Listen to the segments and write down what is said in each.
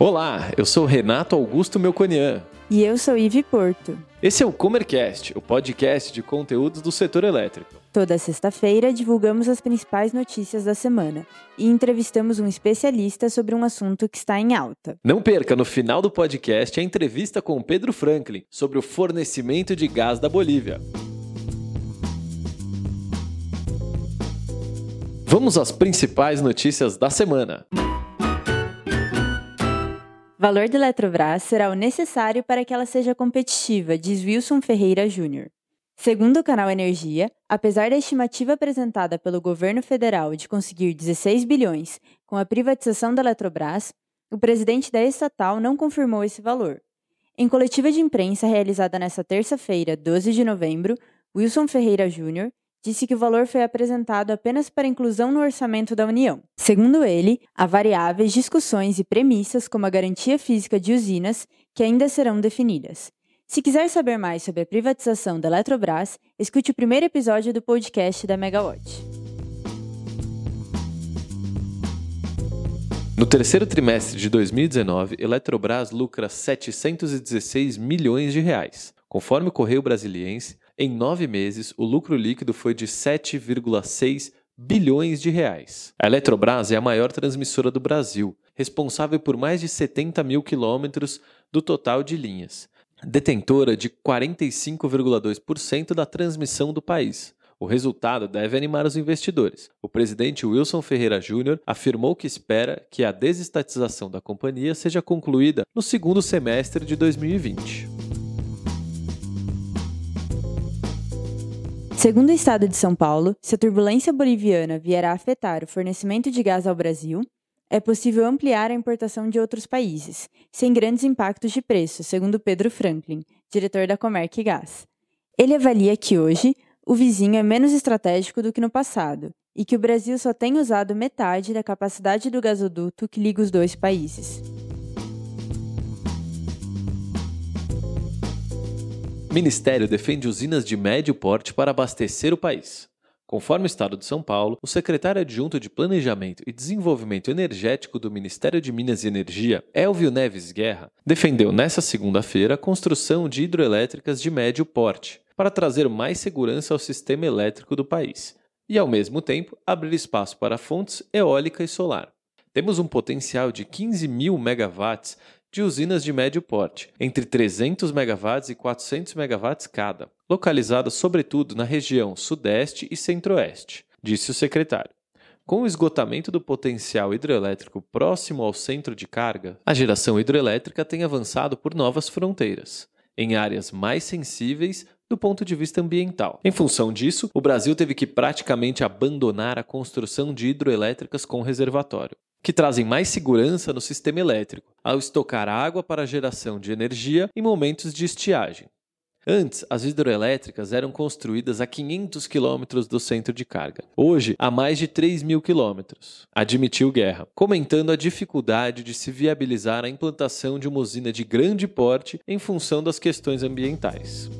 Olá, eu sou Renato Augusto Melconian. E eu sou Ive Porto. Esse é o Comercast, o podcast de conteúdos do setor elétrico. Toda sexta-feira divulgamos as principais notícias da semana e entrevistamos um especialista sobre um assunto que está em alta. Não perca no final do podcast a entrevista com Pedro Franklin sobre o fornecimento de gás da Bolívia. Vamos às principais notícias da semana. Valor da Eletrobras será o necessário para que ela seja competitiva, diz Wilson Ferreira Júnior. Segundo o canal Energia, apesar da estimativa apresentada pelo governo federal de conseguir 16 bilhões com a privatização da Eletrobras, o presidente da estatal não confirmou esse valor. Em coletiva de imprensa realizada nesta terça-feira, 12 de novembro, Wilson Ferreira Júnior disse que o valor foi apresentado apenas para inclusão no orçamento da União. Segundo ele, há variáveis, discussões e premissas como a garantia física de usinas que ainda serão definidas. Se quiser saber mais sobre a privatização da Eletrobras, escute o primeiro episódio do podcast da Megawatt. No terceiro trimestre de 2019, Eletrobras lucra 716 milhões de reais. Conforme o Correio Brasiliense, em nove meses, o lucro líquido foi de 7,6 bilhões de reais. A Eletrobras é a maior transmissora do Brasil, responsável por mais de 70 mil quilômetros do total de linhas, detentora de 45,2% da transmissão do país. O resultado deve animar os investidores. O presidente Wilson Ferreira Júnior afirmou que espera que a desestatização da companhia seja concluída no segundo semestre de 2020. Segundo o estado de São Paulo, se a turbulência boliviana vier a afetar o fornecimento de gás ao Brasil, é possível ampliar a importação de outros países, sem grandes impactos de preço, segundo Pedro Franklin, diretor da Comerc Gás. Ele avalia que hoje o vizinho é menos estratégico do que no passado e que o Brasil só tem usado metade da capacidade do gasoduto que liga os dois países. Ministério defende usinas de médio porte para abastecer o país. Conforme o Estado de São Paulo, o secretário adjunto de Planejamento e Desenvolvimento Energético do Ministério de Minas e Energia, Elvio Neves Guerra, defendeu nesta segunda-feira a construção de hidroelétricas de médio porte, para trazer mais segurança ao sistema elétrico do país e, ao mesmo tempo, abrir espaço para fontes eólica e solar. Temos um potencial de 15 mil megawatts de usinas de médio porte, entre 300 MW e 400 MW cada, localizadas sobretudo na região Sudeste e Centro-Oeste, disse o secretário. Com o esgotamento do potencial hidrelétrico próximo ao centro de carga, a geração hidrelétrica tem avançado por novas fronteiras, em áreas mais sensíveis do ponto de vista ambiental. Em função disso, o Brasil teve que praticamente abandonar a construção de hidroelétricas com reservatório que trazem mais segurança no sistema elétrico, ao estocar água para geração de energia em momentos de estiagem. Antes, as hidroelétricas eram construídas a 500 quilômetros do centro de carga. Hoje, a mais de 3 mil quilômetros, admitiu Guerra, comentando a dificuldade de se viabilizar a implantação de uma usina de grande porte em função das questões ambientais.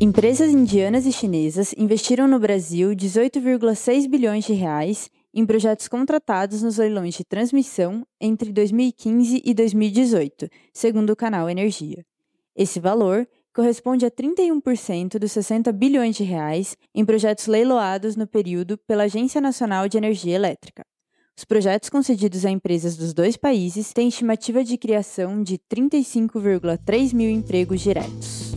Empresas indianas e chinesas investiram no Brasil 18,6 bilhões de reais em projetos contratados nos leilões de transmissão entre 2015 e 2018, segundo o canal Energia. Esse valor corresponde a 31% dos 60 bilhões de reais em projetos leiloados no período pela Agência Nacional de Energia Elétrica. Os projetos concedidos a empresas dos dois países têm estimativa de criação de 35,3 mil empregos diretos.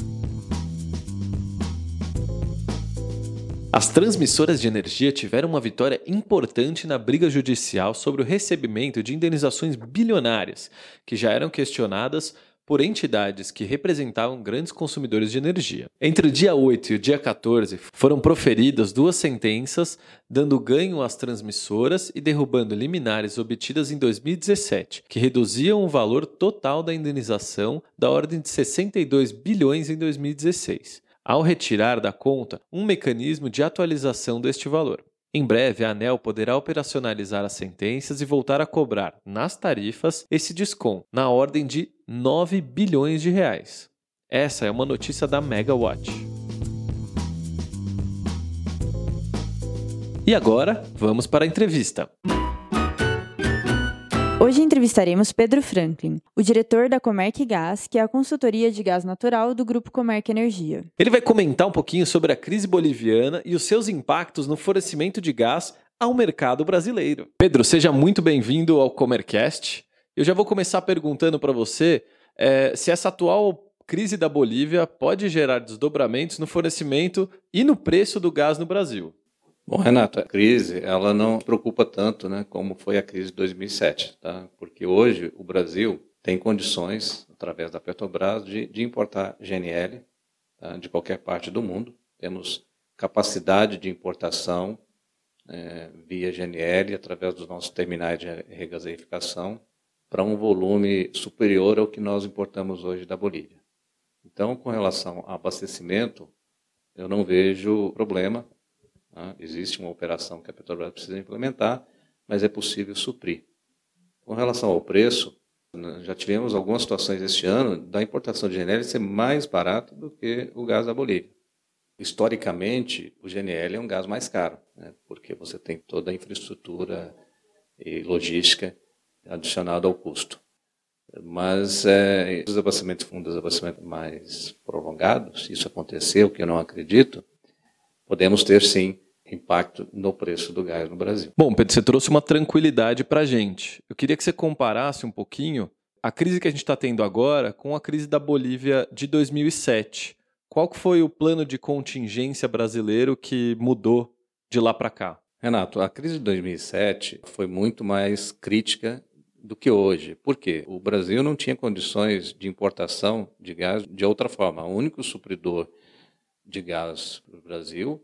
As transmissoras de energia tiveram uma vitória importante na briga judicial sobre o recebimento de indenizações bilionárias, que já eram questionadas por entidades que representavam grandes consumidores de energia. Entre o dia 8 e o dia 14, foram proferidas duas sentenças, dando ganho às transmissoras e derrubando liminares obtidas em 2017, que reduziam o valor total da indenização da ordem de 62 bilhões em 2016 ao retirar da conta um mecanismo de atualização deste valor. Em breve, a ANEL poderá operacionalizar as sentenças e voltar a cobrar, nas tarifas, esse desconto, na ordem de 9 bilhões de reais. Essa é uma notícia da Megawatt. E agora, vamos para a entrevista. Hoje entrevistaremos Pedro Franklin, o diretor da Comerc Gás, que é a consultoria de gás natural do Grupo Comerc Energia. Ele vai comentar um pouquinho sobre a crise boliviana e os seus impactos no fornecimento de gás ao mercado brasileiro. Pedro, seja muito bem-vindo ao Comercast. Eu já vou começar perguntando para você é, se essa atual crise da Bolívia pode gerar desdobramentos no fornecimento e no preço do gás no Brasil. Bom, Renato, a crise ela não preocupa tanto, né, como foi a crise de 2007, tá? Porque hoje o Brasil tem condições, através da Petrobras, de, de importar GNL tá? de qualquer parte do mundo. Temos capacidade de importação é, via GNL através dos nossos terminais de regaseificação para um volume superior ao que nós importamos hoje da Bolívia. Então, com relação ao abastecimento, eu não vejo problema Tá? Existe uma operação que a Petrobras precisa implementar, mas é possível suprir. Com relação ao preço, já tivemos algumas situações este ano da importação de GNL ser mais barato do que o gás da Bolívia. Historicamente, o GNL é um gás mais caro, né? porque você tem toda a infraestrutura e logística adicionada ao custo. Mas é, os desabastecimentos um desabastecimento mais prolongado, se isso acontecer, o que eu não acredito, podemos ter sim impacto no preço do gás no Brasil. Bom, Pedro, você trouxe uma tranquilidade para a gente. Eu queria que você comparasse um pouquinho a crise que a gente está tendo agora com a crise da Bolívia de 2007. Qual foi o plano de contingência brasileiro que mudou de lá para cá? Renato, a crise de 2007 foi muito mais crítica do que hoje. Por quê? O Brasil não tinha condições de importação de gás de outra forma. O único supridor de gás para o Brasil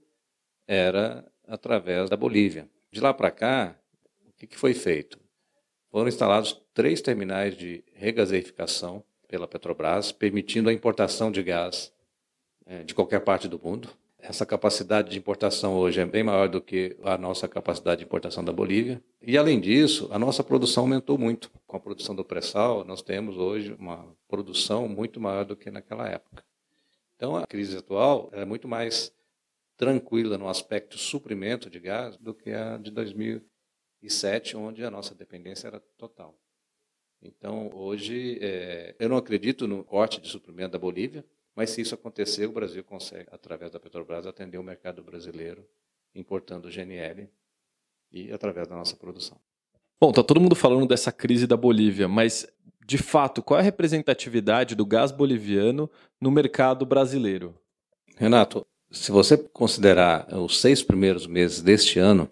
era através da Bolívia. De lá para cá, o que, que foi feito? Foram instalados três terminais de regaseificação pela Petrobras, permitindo a importação de gás é, de qualquer parte do mundo. Essa capacidade de importação hoje é bem maior do que a nossa capacidade de importação da Bolívia. E, além disso, a nossa produção aumentou muito. Com a produção do pré-sal, nós temos hoje uma produção muito maior do que naquela época. Então, a crise atual é muito mais tranquila no aspecto suprimento de gás do que a de 2007, onde a nossa dependência era total. Então, hoje, é, eu não acredito no corte de suprimento da Bolívia, mas se isso acontecer, o Brasil consegue, através da Petrobras, atender o mercado brasileiro, importando GNL e através da nossa produção. Bom, está todo mundo falando dessa crise da Bolívia, mas de fato, qual é a representatividade do gás boliviano no mercado brasileiro? Renato, se você considerar os seis primeiros meses deste ano,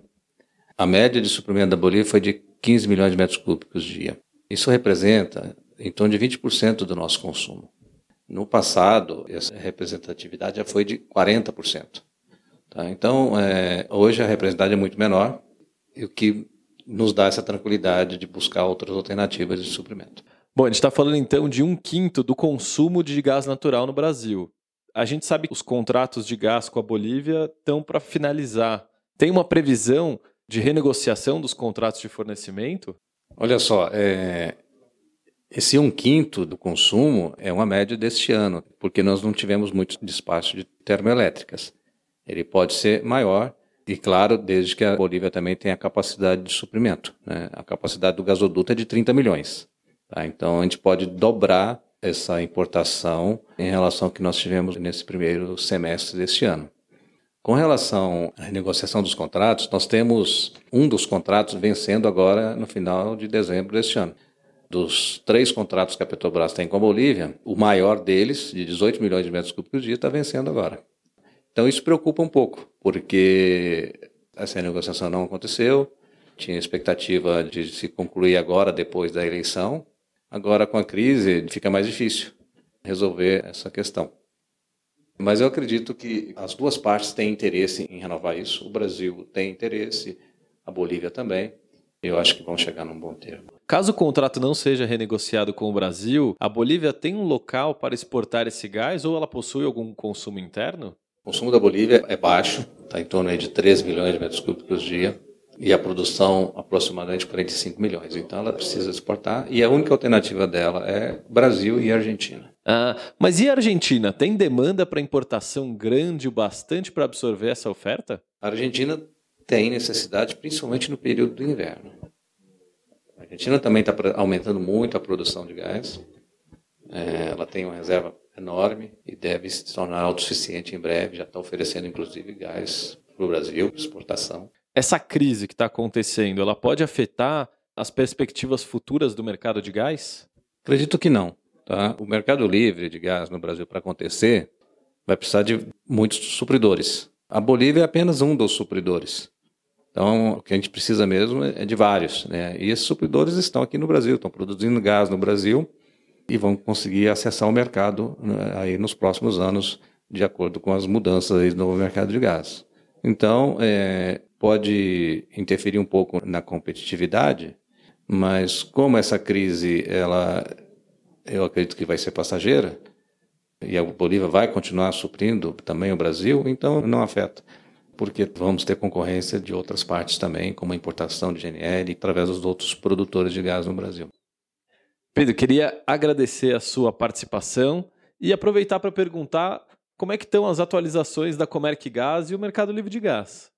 a média de suprimento da Bolívia foi de 15 milhões de metros cúbicos dia. Isso representa em torno de 20% do nosso consumo. No passado, essa representatividade já foi de 40%. Tá? Então, é, hoje a representatividade é muito menor, o que nos dá essa tranquilidade de buscar outras alternativas de suprimento. Bom, a gente está falando então de um quinto do consumo de gás natural no Brasil. A gente sabe que os contratos de gás com a Bolívia estão para finalizar. Tem uma previsão de renegociação dos contratos de fornecimento? Olha só, é... esse um quinto do consumo é uma média deste ano, porque nós não tivemos muito despacho de termoelétricas. Ele pode ser maior, e claro, desde que a Bolívia também tenha capacidade de suprimento. Né? A capacidade do gasoduto é de 30 milhões. Tá? Então a gente pode dobrar essa importação em relação ao que nós tivemos nesse primeiro semestre deste ano. Com relação à renegociação dos contratos, nós temos um dos contratos vencendo agora no final de dezembro deste ano. Dos três contratos que a Petrobras tem com a Bolívia, o maior deles, de 18 milhões de metros cúbicos dia, está vencendo agora. Então isso preocupa um pouco, porque essa renegociação não aconteceu, tinha expectativa de se concluir agora, depois da eleição, Agora, com a crise, fica mais difícil resolver essa questão. Mas eu acredito que as duas partes têm interesse em renovar isso. O Brasil tem interesse, a Bolívia também. Eu acho que vão chegar num bom termo. Caso o contrato não seja renegociado com o Brasil, a Bolívia tem um local para exportar esse gás ou ela possui algum consumo interno? O consumo da Bolívia é baixo, está em torno de 3 milhões de metros cúbicos dia e a produção aproximadamente 45 milhões. Então ela precisa exportar e a única alternativa dela é Brasil e Argentina. Ah, mas e a Argentina? Tem demanda para importação grande o bastante para absorver essa oferta? A Argentina tem necessidade, principalmente no período do inverno. A Argentina também está aumentando muito a produção de gás. É, ela tem uma reserva enorme e deve se tornar autossuficiente em breve. Já está oferecendo, inclusive, gás para o Brasil, exportação. Essa crise que está acontecendo, ela pode afetar as perspectivas futuras do mercado de gás? Acredito que não. Tá? O mercado livre de gás no Brasil, para acontecer, vai precisar de muitos supridores. A Bolívia é apenas um dos supridores. Então, o que a gente precisa mesmo é de vários. Né? E esses supridores estão aqui no Brasil, estão produzindo gás no Brasil e vão conseguir acessar o mercado né, aí nos próximos anos, de acordo com as mudanças aí no mercado de gás. Então, é, pode interferir um pouco na competitividade, mas como essa crise, ela, eu acredito que vai ser passageira, e a Bolívia vai continuar suprindo também o Brasil, então não afeta, porque vamos ter concorrência de outras partes também, como a importação de GNL através dos outros produtores de gás no Brasil. Pedro, queria agradecer a sua participação e aproveitar para perguntar como é que estão as atualizações da Comerc Gás e o Mercado Livre de Gás.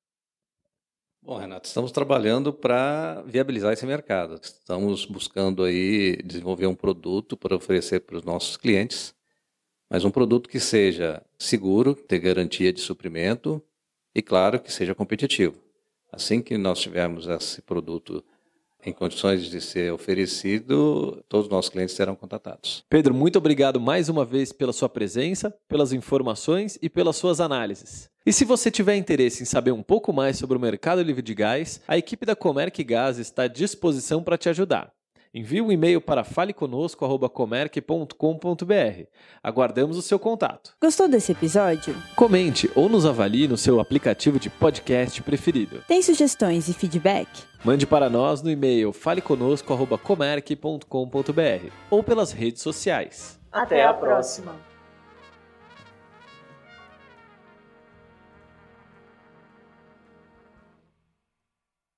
Bom, Renato, estamos trabalhando para viabilizar esse mercado. Estamos buscando aí desenvolver um produto para oferecer para os nossos clientes, mas um produto que seja seguro, ter garantia de suprimento e, claro, que seja competitivo. Assim que nós tivermos esse produto em condições de ser oferecido, todos os nossos clientes serão contatados. Pedro, muito obrigado mais uma vez pela sua presença, pelas informações e pelas suas análises. E se você tiver interesse em saber um pouco mais sobre o mercado livre de gás, a equipe da Comerc Gás está à disposição para te ajudar. Envie um e-mail para faleconosco.comerc.com.br. Aguardamos o seu contato. Gostou desse episódio? Comente ou nos avalie no seu aplicativo de podcast preferido. Tem sugestões e feedback? Mande para nós no e-mail faleconosco.comerc.com.br ou pelas redes sociais. Até a próxima.